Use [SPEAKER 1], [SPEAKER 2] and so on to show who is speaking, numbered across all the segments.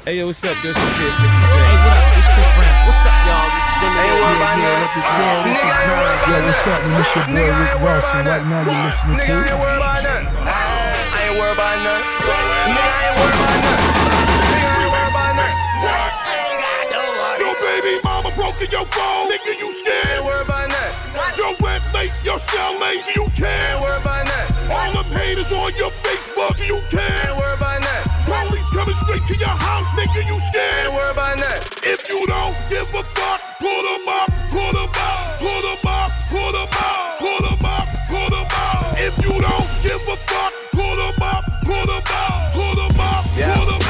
[SPEAKER 1] Hey, yo, what's up? This is
[SPEAKER 2] Hey, what up? It's Chris Brown. What's up, y'all? This is
[SPEAKER 3] Jimmy.
[SPEAKER 4] Hey,
[SPEAKER 3] what
[SPEAKER 4] up, man? This is Nas. Yo, what's up? And this your boy, Rick Ross. And right now, you're listening to...
[SPEAKER 3] Nigga, I ain't worried about none. I ain't worried about none. Nigga, I ain't worried about none. Nigga, I ain't worried about none. I ain't got no money.
[SPEAKER 5] Yo, baby mama broke to your phone. Nigga, you scared?
[SPEAKER 3] I ain't worried about none.
[SPEAKER 5] Your webmate, your cellmate, do you care?
[SPEAKER 3] I ain't worried about none.
[SPEAKER 5] All them haters on your Facebook, do you care?
[SPEAKER 3] I ain't worried about
[SPEAKER 5] coming straight to your house, nigga, you scared.
[SPEAKER 3] Ain't worry about that.
[SPEAKER 5] If you don't give a fuck, pull them up, pull them up, pull them up, pull them up, pull them up, pull them up. If you don't give a fuck, pull them up, pull them up, pull them up, pull them up.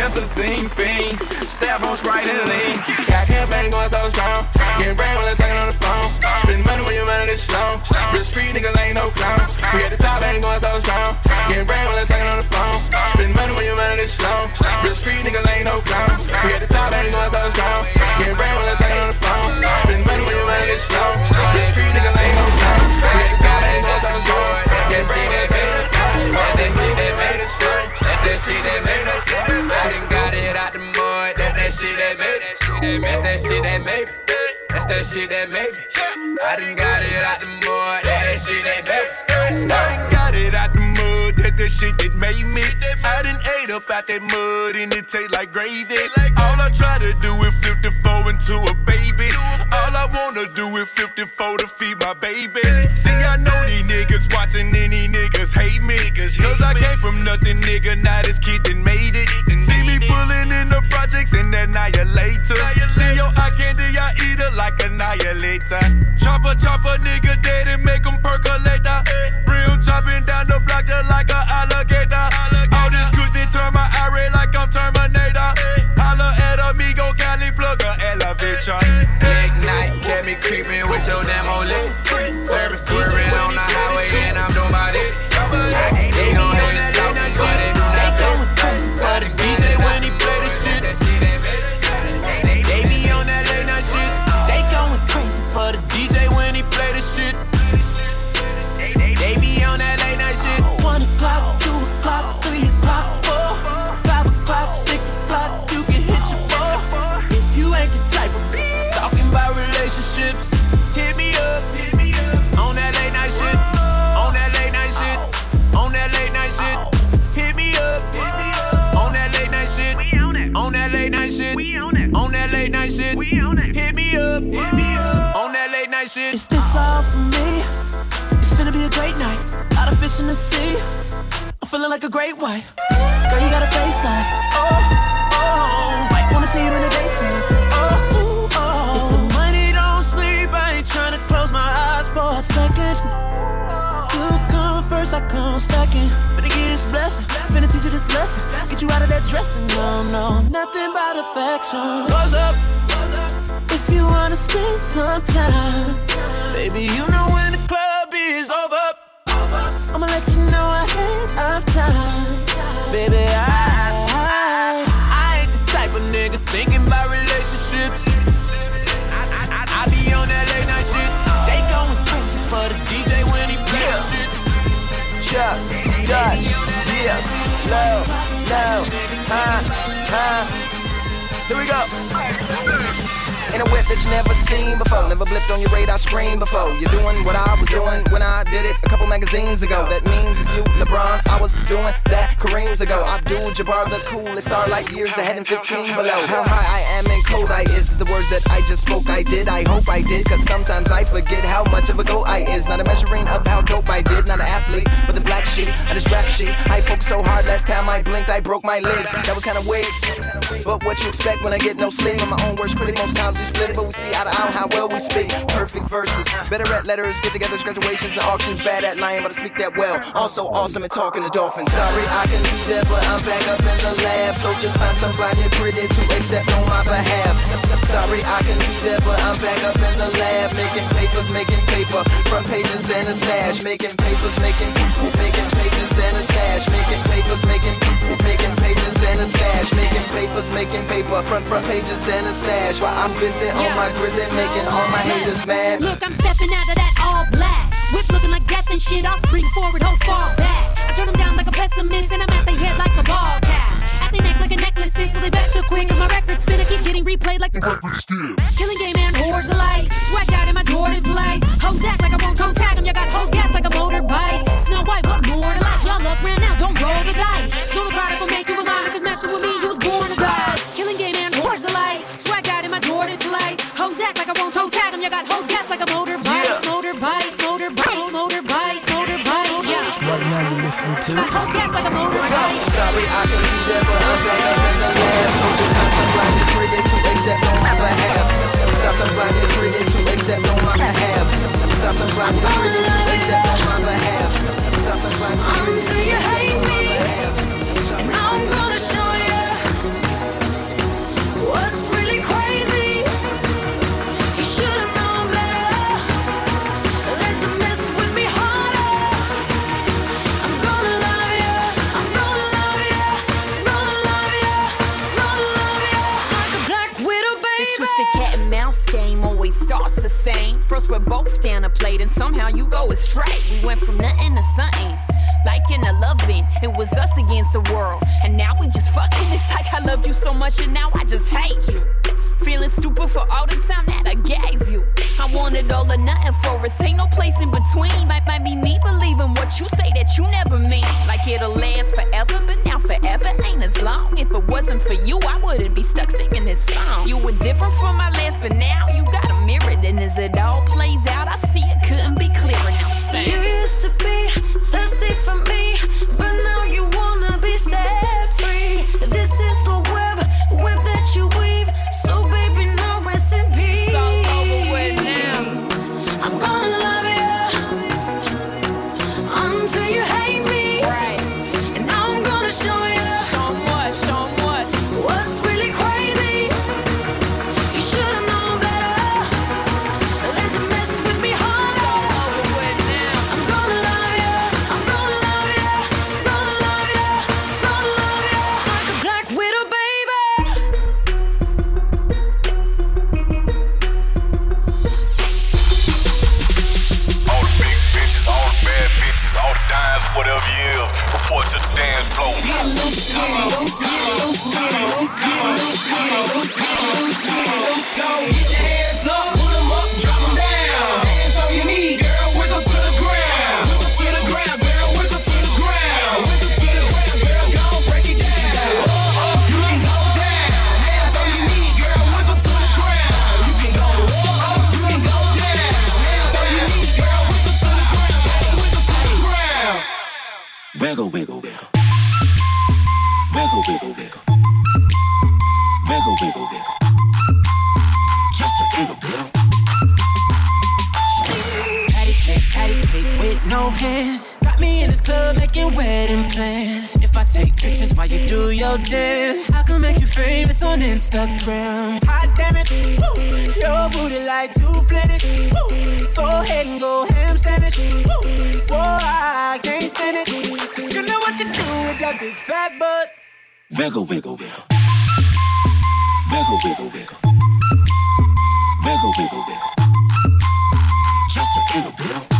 [SPEAKER 5] felt the
[SPEAKER 3] same thing.
[SPEAKER 6] Step on right and
[SPEAKER 2] lean. Got
[SPEAKER 7] campaign going so strong. Get ready shit ain't bad. I got it out the mud, That the shit that made me.
[SPEAKER 5] I done ate up out that mud and it taste like gravy. All I try to do is flip the four into a baby. All I wanna do is flip the four to feed my babies. See, I know these niggas watching any niggas hate me. Cause I came from nothing, nigga, Not this kid that made it. See me pulling in projects and annihilator. See your eye candy, I eat it like annihilator. Chopper, chopper, nigga dead and make him percolate. real chopping down the block just like an alligator. Shit.
[SPEAKER 1] Is this all for me? It's finna be a great night. Lot of fish in the sea. I'm feeling like a great white. Girl, you got a face like, oh, oh. Might wanna see you in the daytime. Oh, ooh, oh. If the money don't sleep, I ain't trying to close my eyes for a second. You come first, I come second. Better get this blessing. Finna teach you this lesson. Get you out of that dressing. No, no, nothing but affection.
[SPEAKER 5] What's up?
[SPEAKER 1] If you wanna spend some time, baby, you know when the club is over. I'ma let you know ahead of time, baby. I,
[SPEAKER 5] I I ain't the type of nigga thinking about relationships. I, be on that late night shit. They going crazy for the DJ when he play shit.
[SPEAKER 8] Chuck, Dutch, yeah, low, low, huh, huh. Here we go. In a whip that you never seen before. Never blipped on your radar screen before. You're doing what I was doing when I did it magazines ago. That means if you LeBron, I was doing that Kareem's ago. Abdul Jabbar, the coolest star, like years ahead and 15 below. How high I am cold I is. The words that I just spoke, I did. I hope I did, cause sometimes I forget how much of a go I is. Not a measuring of how dope I did. Not an athlete, but the black sheep of this rap sheet. I focused so hard last time I blinked, I broke my legs. That was kinda weird. But what you expect when I get no sleep? I'm my own worst critic most times we split it, but we see eye to eye how well we speak. Perfect verses, better at letters, get togethers, graduations, and auctions. Bad at lying, but I speak that well. Also awesome at talking to dolphins. Sorry, I can be there, but I'm back up in the lab. So just find somebody pretty to accept on my behalf. Sorry, I can be there, but I'm back up in the lab, making papers, making paper, front pages and a stash, making papers, making people, making pages and a stash, making papers, making people, making pages and a stash, making papers, making paper, front front pages and a stash. While I'm busy on my grizzly, making all my haters mad.
[SPEAKER 9] Look, I'm stepping out of that all black. Whip looking like death and shit. I'll spring forward, host fall back. I turn them down like a pessimist, and I'm at their head like a ball cap. At their neck like a necklace, so they back too quick. Cause my record's finna keep getting replayed like the record still. Killing game and whores alike. Swag out in my Jordan flight. Hoes act like I won't toe tag 'em. Y'all got hoes gas like a motorbike. Snow White, what more to like? Y'all look round now, don't roll the dice. Know the product will make you a lie. Cause messing with me, you was born to die. Killing game and whores alike. Swag out in my Jordan flight. Hoes act like I won't toe tag 'em. Y'all got hoes gas Motorbike, motorbike, motorbike, motorbike. Yeah.
[SPEAKER 4] Right now you're listening to
[SPEAKER 9] Got hoes gas like a motorbike.
[SPEAKER 8] Sorry, I can be there, but I'm back up the lab. So just find somebody pretty to accept on my behalf. Stop somebody pretty to accept on my behalf. Stop somebody pretty to accept on my behalf. Stop somebody pretty to
[SPEAKER 9] Until you
[SPEAKER 8] accept on my
[SPEAKER 9] me.
[SPEAKER 10] Starts the same. First we're both down a plate and somehow you go astray. We went from nothing to something. Like in loving, it was us against the world. And now we just fucking. It's like I loved you so much and now I just hate you. Feeling stupid for all the time that I gave you. I wanted all or nothing for us. Ain't no place in between. Might, might be me believing what you say that you never mean. Like it'll last forever, but now forever ain't as long. If it wasn't for you, I wouldn't be stuck singing this song. You were different from my last, but now you got a mirror. And as it all plays out, I see it couldn't be clearer. Now
[SPEAKER 9] You used to be thirsty for me, but now you wanna be set free. This is the web, web that you
[SPEAKER 11] Wiggle, wiggle, wiggle. Wiggle, wiggle, wiggle. Wiggle, wiggle, wiggle. Just a wiggle. Patty cake, patty cake with no hands. This club making wedding plans. If I take pictures while you do your dance, I can make you famous on Instagram. Hot damn it, woo. your booty like two planets. Woo. Go ahead and go ham sandwich. Woo. Boy, I can't stand it. Cause you know what to do with that big fat butt. Wiggle, wiggle, wiggle. Wiggle, wiggle, wiggle. Wiggle, wiggle, wiggle. Just a wiggle, wiggle.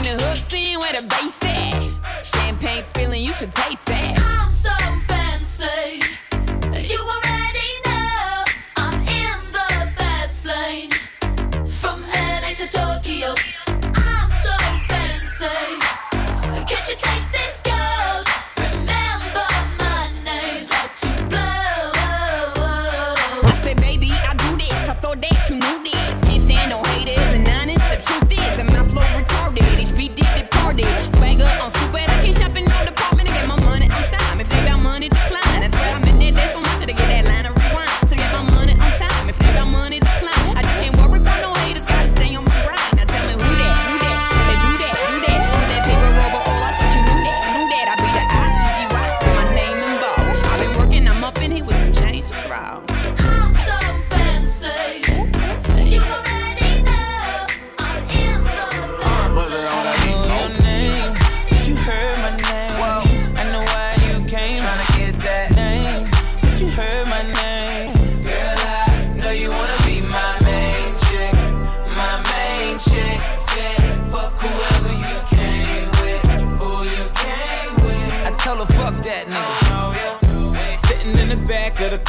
[SPEAKER 10] Bring the hooks in where the bass at. Champagne spilling, you should taste that.
[SPEAKER 12] I'm so fancy.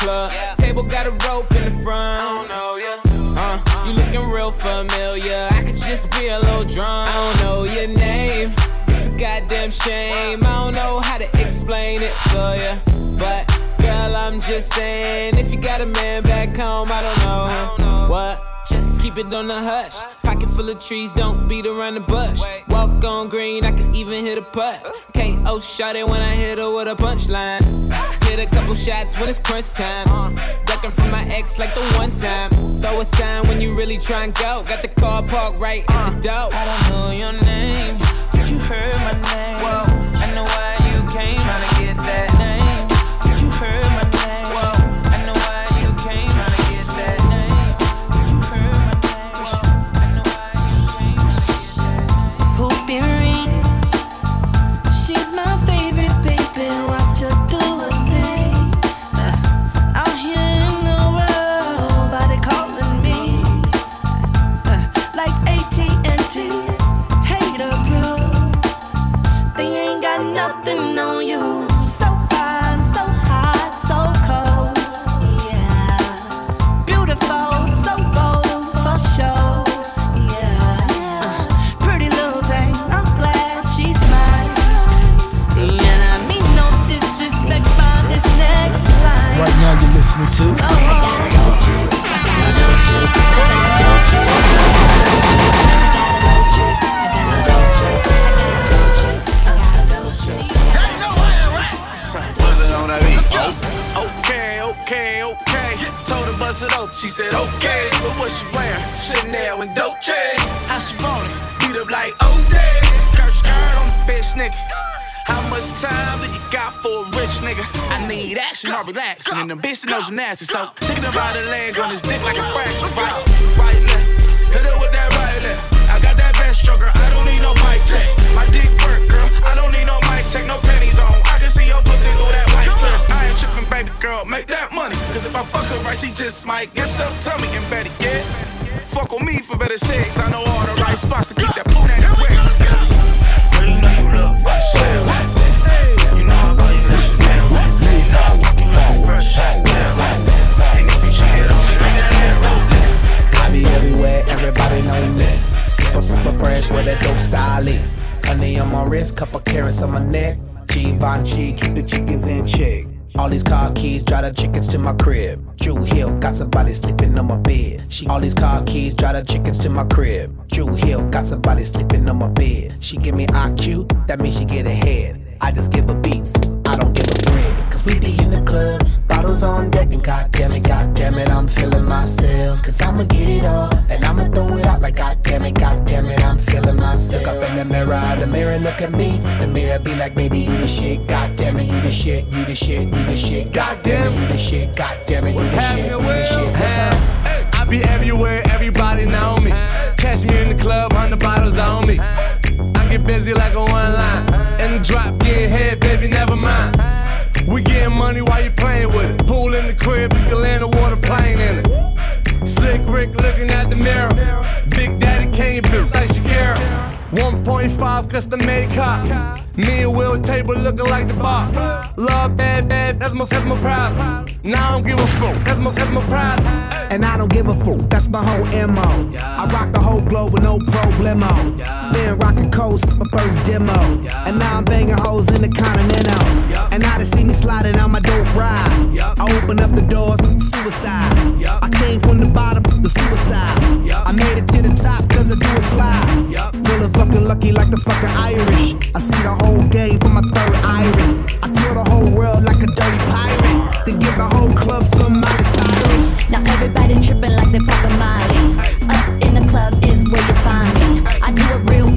[SPEAKER 13] Club, table got a rope in the front. Uh, you looking real familiar. I could just be a little drunk. I don't know your name. It's a goddamn shame. I don't know how to explain it to ya. But girl, I'm just saying, if you got a man back home, I don't know him. What? Just keep it on the hush. Pocket full of trees, don't beat around the bush. Walk on green, I could even hit a putt. KO shot it when I hit her with a punchline. Hit a couple shots when it's crunch time. Ducking from my ex like the one time. Throw a sign when you really try and go. Got the car parked right at the door. I don't know your name, but you heard my name. Whoa, I know why you came. Tryna get that name,
[SPEAKER 6] Chanel and Dolce. She want it? Beat up like OJ. Skirt, skirt on the fish, nigga. How much time do you got for a rich nigga? I need action, not relaxing, and the bitch knows nasty. So shaking about the legs on his dick like a fraction. Right, right left, hit her with that right left. I got that best stroker, I don't need no mic test. My dick work, girl, I don't need no mic check, no panties on. I can see your pussy through that white dress. I ain't tripping, baby girl, make that money. Cause if I fuck her right, she just might get some tummy and better yet. Fuck with me for better sex. I know all the right spots to keep that poon in the wet. Girl, you know you look fresh out. You know I buy you that Chanel. You know
[SPEAKER 14] I walk you like a
[SPEAKER 6] fresh out. And if you cheated on me, bring that arrow.
[SPEAKER 14] I be everywhere, everybody know me. Super, super fresh with that dope style. Honey on my wrist, cup of carats on my neck. G. Givenchy, keep the chickens in check. All these car keys, drive the chickens to my crib. Drew Hill, got somebody sleeping on my bed. She all these car keys, drive the chickens to my crib. Drew Hill, got somebody sleeping on my bed. She give me IQ, that means she get ahead. I just give her beats, I don't give her bread. Cause we be in the club, bottles on deck, and goddamn it, goddamn it, I'm feeling myself. Cause I'ma get it all, and I'ma throw it out like goddamn it, goddamn it, I'm feeling myself. Look up in the mirror, the mirror look at me. The mirror be like, baby, you the shit, goddamn it, you the shit, you the shit, you the shit, goddamn it, you the shit, goddamn it, you the shit, you the shit. Up?
[SPEAKER 3] I be everywhere, everybody know me. Catch me in the club, hundred bottles on me. I get busy like a one line. In the drop, get head, baby, never mind. We getting money while you playing with it. Pool in the crib, you can land a water plane in it. Slick Rick looking at the mirror. Big Daddy came built like Shakira. 1.5 custom made cop. Me and Will table looking like the bar. Love bad, bad, that's my, that's my pride. Now I don't give a fuck, that's my, that's my pride.
[SPEAKER 14] And I don't give a fuck, that's my whole MO. I rock the whole globe with no problemo. Been rocking coast, my first demo. And now I'm banging hoes in the Continental. And now they see me sliding on my dope ride. I open up the doors, suicide. I came from the bottom, the suicide. I made it to the top cause I do it fly. Feeling fucking lucky like the fucking Irish. I see the whole game from my third iris. I tour the whole world like a dirty pirate. To give the whole club some Miley Cyrus.
[SPEAKER 15] Now everybody tripping like they poppin' Miley. Up in the club is where you find me. I do it real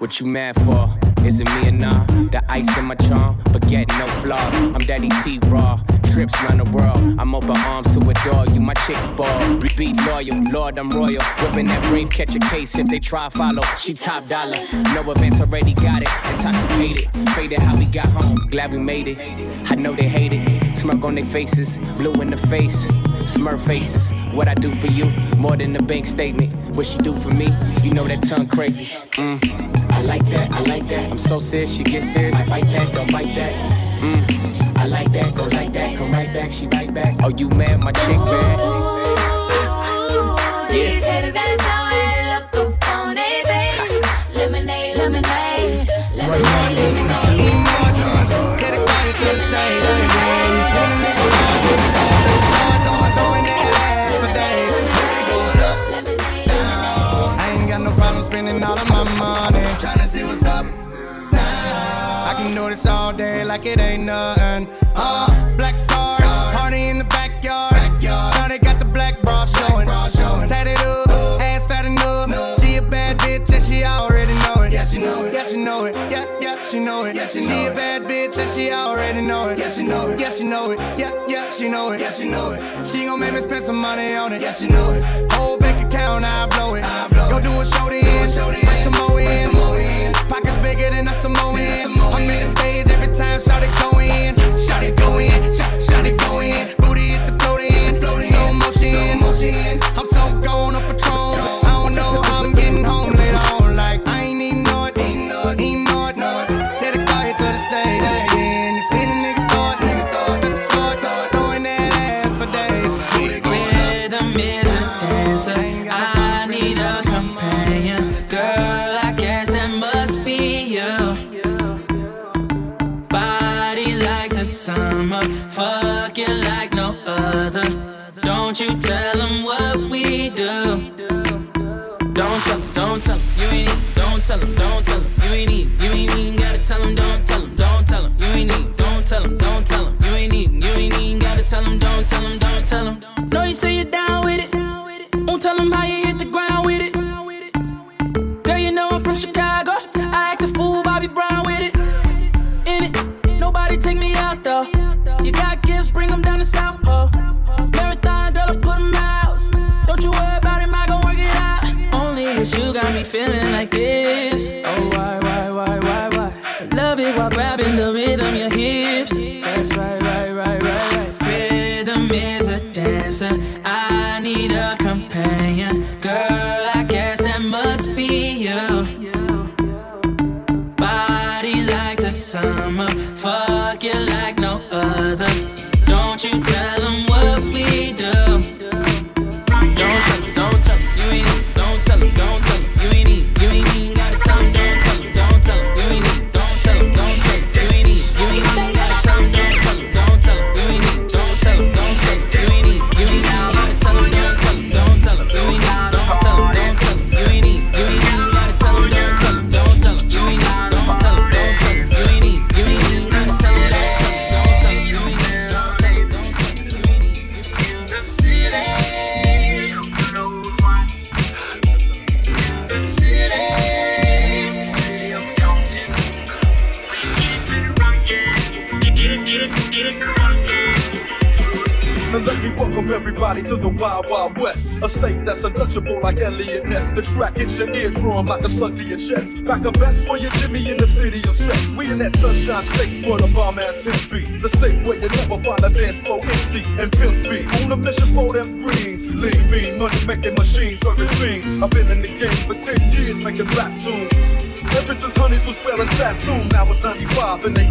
[SPEAKER 16] What you mad for? Is it me or nah? The ice in my charm, but get no flaws. I'm Daddy T Raw. Trips around the world. I'm open arms to adore you. My chicks ball. Be loyal. Lord, I'm royal. Whipping that brave, catch a case if they try follow. She top dollar. No events already got it. Intoxicated. Faded how we got home. Glad we made it. I know they hate it. Smirk on their faces. Blue in the face. Smurf faces. What I do for you. More than a bank statement. What she do for me. You know that tongue crazy. Mm. I like that, I like that. I'm so serious, she gets serious. I bite that, don't bite that. Mm. I like that, go like that, come right back, she right back. Oh, you mad, my chick bad.
[SPEAKER 17] It ain't nothing. Uh, black car, party in the backyard. Shawty got the black bra showing. Tatted up, ass fat enough. She a bad bitch and she already know it. Yeah, she know it. Yeah, she know it. Yeah, yeah, she know it. she know she a bad bitch and she already know it. Yeah, she know it. Yeah, she know it. Yeah, yeah, she know it. Yeah, she know it. She gon' make me spend some money on it. Yeah, she know it. Whole bank account, I blow it. I blow Go do a show then, bring some more in. Pockets bigger than a Samoan. I'm in the stage time, shout it go in. Shout it go in, shout, it go in.
[SPEAKER 13] Tell 'em, don't tell 'em, you ain't need, you ain't even gotta tell 'em, don't tell 'em, don't tell 'em, you ain't need, don't tell 'em, don't tell 'em, you ain't need, you ain't even gotta tell 'em, don't tell 'em, don't tell 'em. No, you say you're down with it, won't tell 'em how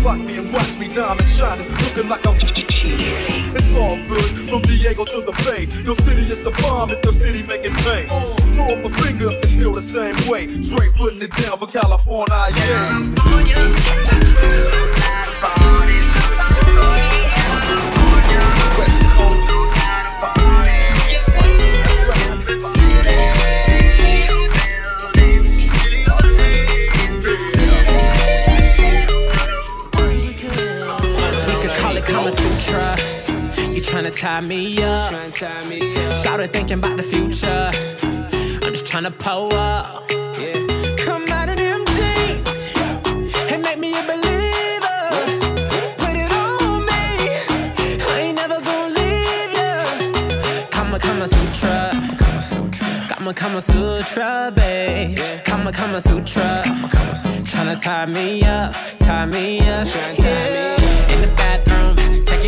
[SPEAKER 18] clock me and watch me diamond shining, looking like I'm It's all good, from Diego to the Bay.
[SPEAKER 11] Tie me up. Started thinking about the future. I'm just tryna pull up. Come out of them jeans and make me a believer. Put it on me. I ain't never gonna leave ya. Kama Kama Sutra. Kama Sutra. Kama Kama Sutra, babe. Kama Kama Sutra. Kama Kama Sutra. Tryna tie me up, tie me up. Yeah.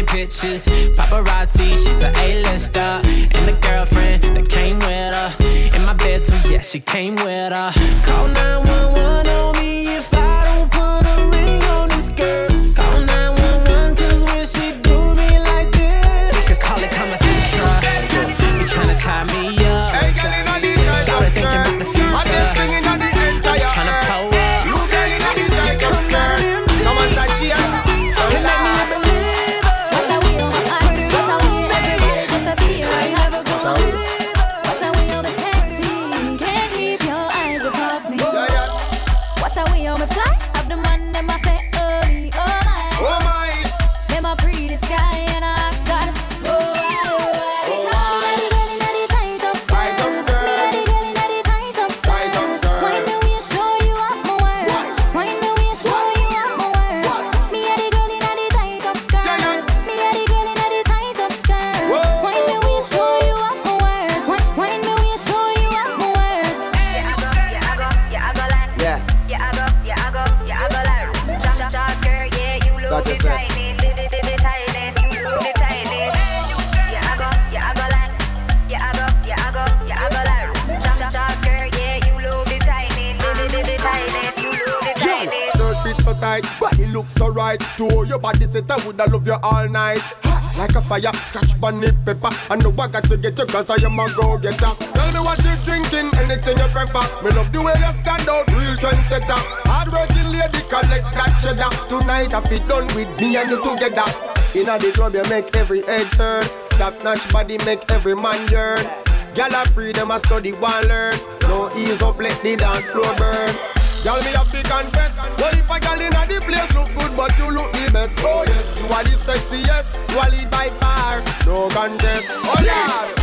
[SPEAKER 11] Taking pictures. Paparazzi, she's a A-lister. And the girlfriend that came with her. In my bed, so yeah, she came with her. Call 911
[SPEAKER 19] set, I woulda love you all night. Hot like a fire, scratch bunny pepper. I know I got to get you cause I am a go-getter. Tell me what you drinking, anything you prefer. Me love the way you stand out, real trendsetter. Hard working lady, collect that cheddar. Tonight I feel done with me and you together. Inna the club you make every head turn. Top notch body make every man yearn. Gyal a free them a study one learn. No ease up, let the dance floor burn. Y'all me have to confess Well if a girl inna the place look good but you look the best Oh yes, you are the sexiest You are lead by far No contest Oh yeah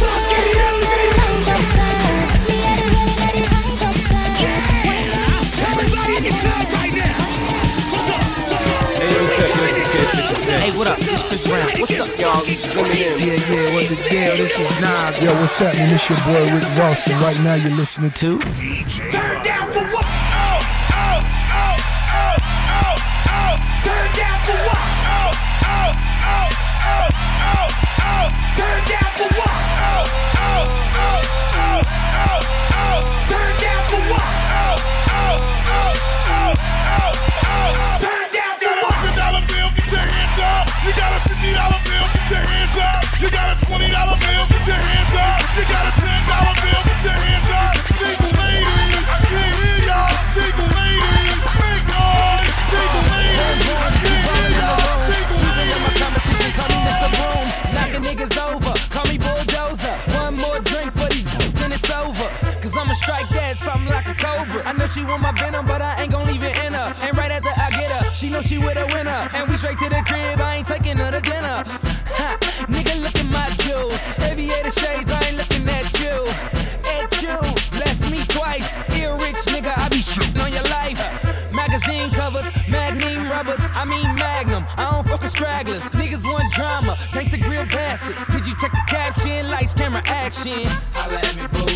[SPEAKER 11] Hey, what up? This Chris Brown. What's up, y'all? This is Eminem.
[SPEAKER 4] Yeah, yeah, what the deal? This is Nas. Yo, what's happening? This your boy Rick Ross, and right now you're listening to.
[SPEAKER 20] Turn down for what? something like a cobra. I know
[SPEAKER 10] she want my venom, but I ain't gon' leave it in her. And right after I get her, she know she with a winner. And we straight to the crib, I ain't taking her to dinner. Ha, nigga, look at my jewels. Aviator shades, I ain't looking at you. At you, bless me twice. Ear rich, nigga, I be shooting on your life. Magazine covers, magnum rubbers, I mean magnum. I don't fuck with. Niggas want drama, gangsta grill bastards. Did you check the caption? Lights, camera, action. Holla at me, boo.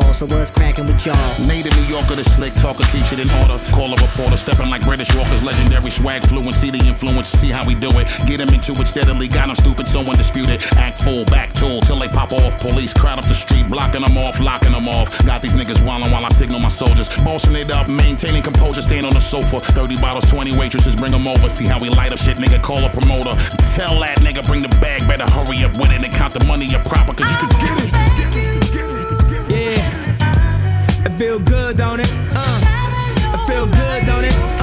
[SPEAKER 21] Ball. So what's cracking with y'all?
[SPEAKER 22] Native New Yorker, the slick talker keeps it in order. Call a reporter, stepping like British walkers. Legendary swag fluency, the influence. See how we do it. Get 'em into it steadily. Got 'em stupid, so undisputed. Act full, back tool till they pop off. Police crowd up the street, blocking 'em off, locking 'em off. Got these niggas wildin' while I signal my soldiers. Bossing it up, maintaining composure, stand on the sofa. 30 bottles, 20 waitresses, bring 'em over. See how we light up shit, nigga. Call a promoter. Tell that nigga, bring the bag, better hurry up with it and count the money up proper, cause you can get it.
[SPEAKER 20] Feel good, don't it? Uh. I feel good, don't it?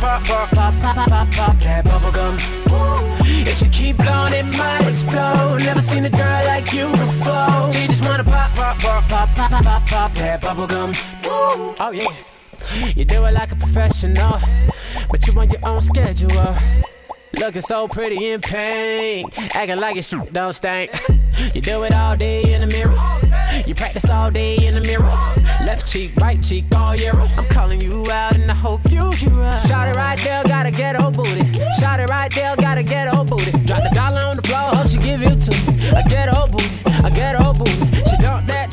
[SPEAKER 23] pop, pop, pop, pop, pop, pop, pop, pop that bubblegum. If you keep blowing, it might explode. Never seen a girl like you before. She just wanna pop, pop, pop, pop, pop, pop, pop, pop that bubblegum. Oh yeah. You do it like a professional, but you on your own schedule. Looking so pretty in pink, acting like your shit don't stink. You do it all day in the mirror. You practice all day in the mirror. Left cheek, right cheek, all year. I'm calling you out and I hope you hear us. Shot it right there, got a ghetto booty. Shot it right there, got a ghetto booty. Drop the dollar on the floor, hope she give it to me. A ghetto booty, a ghetto booty. She dump that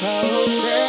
[SPEAKER 24] feel
[SPEAKER 25] we're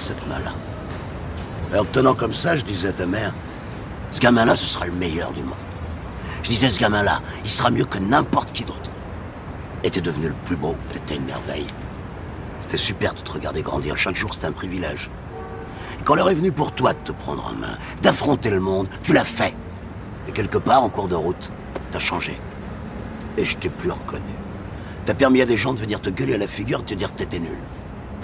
[SPEAKER 26] cette main-là. Et en tenant comme ça, je disais à ta mère, ce gamin-là, ce sera le meilleur du monde. Je disais, ce gamin-là, il sera mieux que n'importe qui d'autre. Et t'es devenu le plus beau, t'étais une merveille. C'était super de te regarder grandir, chaque jour c'était un privilège. Et quand l'heure est venue pour toi de te prendre en main, d'affronter le monde, tu l'as fait. Et quelque part, en cours de route, t'as changé. Et je t'ai plus reconnu. T'as permis à des gens de venir te gueuler à la figure et de te dire que t'étais nul.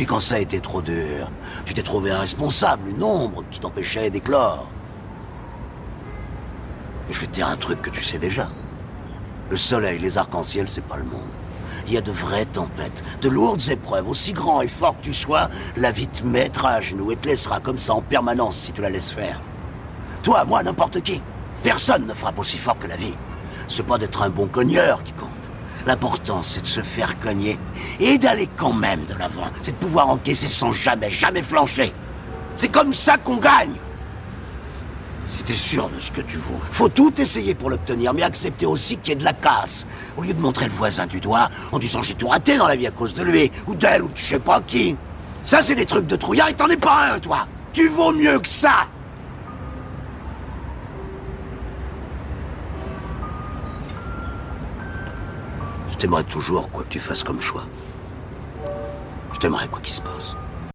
[SPEAKER 26] Puis quand ça a été trop dur, tu t'es trouvé un responsable, une ombre qui t'empêchait d'éclore. Je vais te dire un truc que tu sais déjà. Le soleil, les arcs-en-ciel, c'est pas le monde. Il y a de vraies tempêtes, de lourdes épreuves. Aussi grand et fort que tu sois, la vie te mettra à genoux et te laissera comme ça en permanence si tu la laisses faire. Toi, moi, n'importe qui. Personne ne frappe aussi fort que la vie. C'est pas d'être un bon cogneur qui compte. L'important, c'est de se faire cogner et d'aller quand même de l'avant. C'est de pouvoir encaisser sans jamais, jamais flancher. C'est comme ça qu'on gagne. Si t'es sûr de ce que tu vaux, faut tout essayer pour l'obtenir, mais accepter aussi qu'il y ait de la casse. Au lieu de montrer le voisin du doigt en disant j'ai tout raté dans la vie à cause de lui, ou d'elle, ou de je sais pas qui. Ça, c'est des trucs de trouillard et t'en es pas un, toi. Tu vaux mieux que ça. Je t'aimerais toujours, quoi que tu fasses comme choix. Je t'aimerais quoi qu'il se passe.